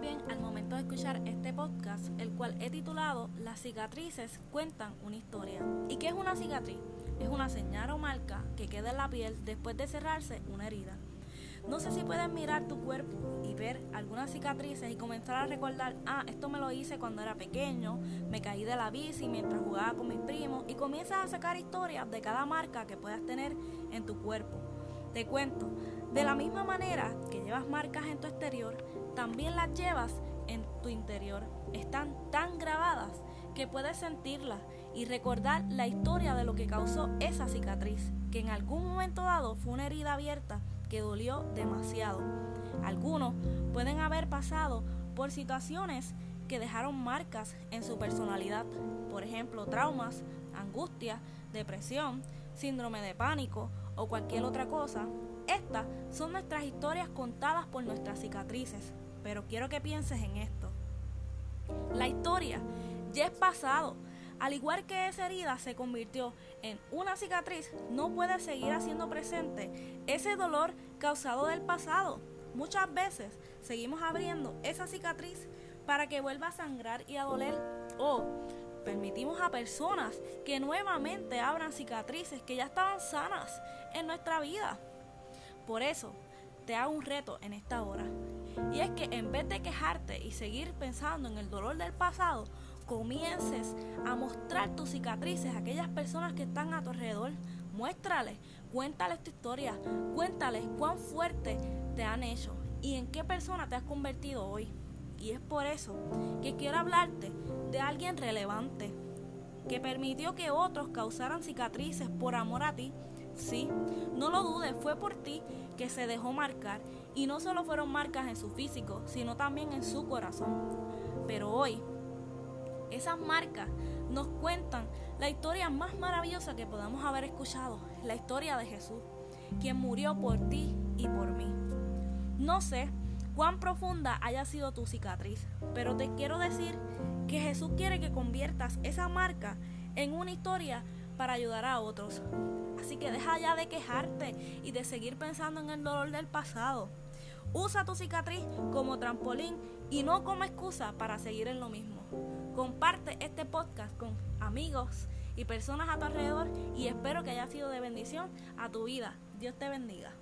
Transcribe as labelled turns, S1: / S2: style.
S1: bien al momento de escuchar este podcast, el cual he titulado Las cicatrices cuentan una historia. ¿Y qué es una cicatriz? Es una señal o marca que queda en la piel después de cerrarse una herida. No sé si puedes mirar tu cuerpo y ver algunas cicatrices y comenzar a recordar, ah, esto me lo hice cuando era pequeño, me caí de la bici mientras jugaba con mis primos y comienzas a sacar historias de cada marca que puedas tener en tu cuerpo. Te cuento, de la misma manera que llevas marcas en tu exterior, también las llevas en tu interior. Están tan grabadas que puedes sentirlas y recordar la historia de lo que causó esa cicatriz, que en algún momento dado fue una herida abierta que dolió demasiado. Algunos pueden haber pasado por situaciones que dejaron marcas en su personalidad, por ejemplo, traumas, angustia, depresión, síndrome de pánico o cualquier otra cosa, estas son nuestras historias contadas por nuestras cicatrices, pero quiero que pienses en esto. La historia ya es pasado. Al igual que esa herida se convirtió en una cicatriz, no puede seguir haciendo presente ese dolor causado del pasado. Muchas veces seguimos abriendo esa cicatriz para que vuelva a sangrar y a doler o permitimos a personas que nuevamente abran cicatrices que ya estaban sanas en nuestra vida. Por eso, te hago un reto en esta hora. Y es que en vez de quejarte y seguir pensando en el dolor del pasado, comiences a mostrar tus cicatrices a aquellas personas que están a tu alrededor. Muéstrales, cuéntales tu historia, cuéntales cuán fuerte te han hecho y en qué persona te has convertido hoy. Y es por eso que quiero hablarte de alguien relevante que permitió que otros causaran cicatrices por amor a ti. Sí, no lo dudes, fue por ti que se dejó marcar y no solo fueron marcas en su físico, sino también en su corazón. Pero hoy, esas marcas nos cuentan la historia más maravillosa que podamos haber escuchado, la historia de Jesús, quien murió por ti y por mí. No sé cuán profunda haya sido tu cicatriz, pero te quiero decir que Jesús quiere que conviertas esa marca en una historia para ayudar a otros. Así que deja ya de quejarte y de seguir pensando en el dolor del pasado. Usa tu cicatriz como trampolín y no como excusa para seguir en lo mismo. Comparte este podcast con amigos y personas a tu alrededor y espero que haya sido de bendición a tu vida. Dios te bendiga.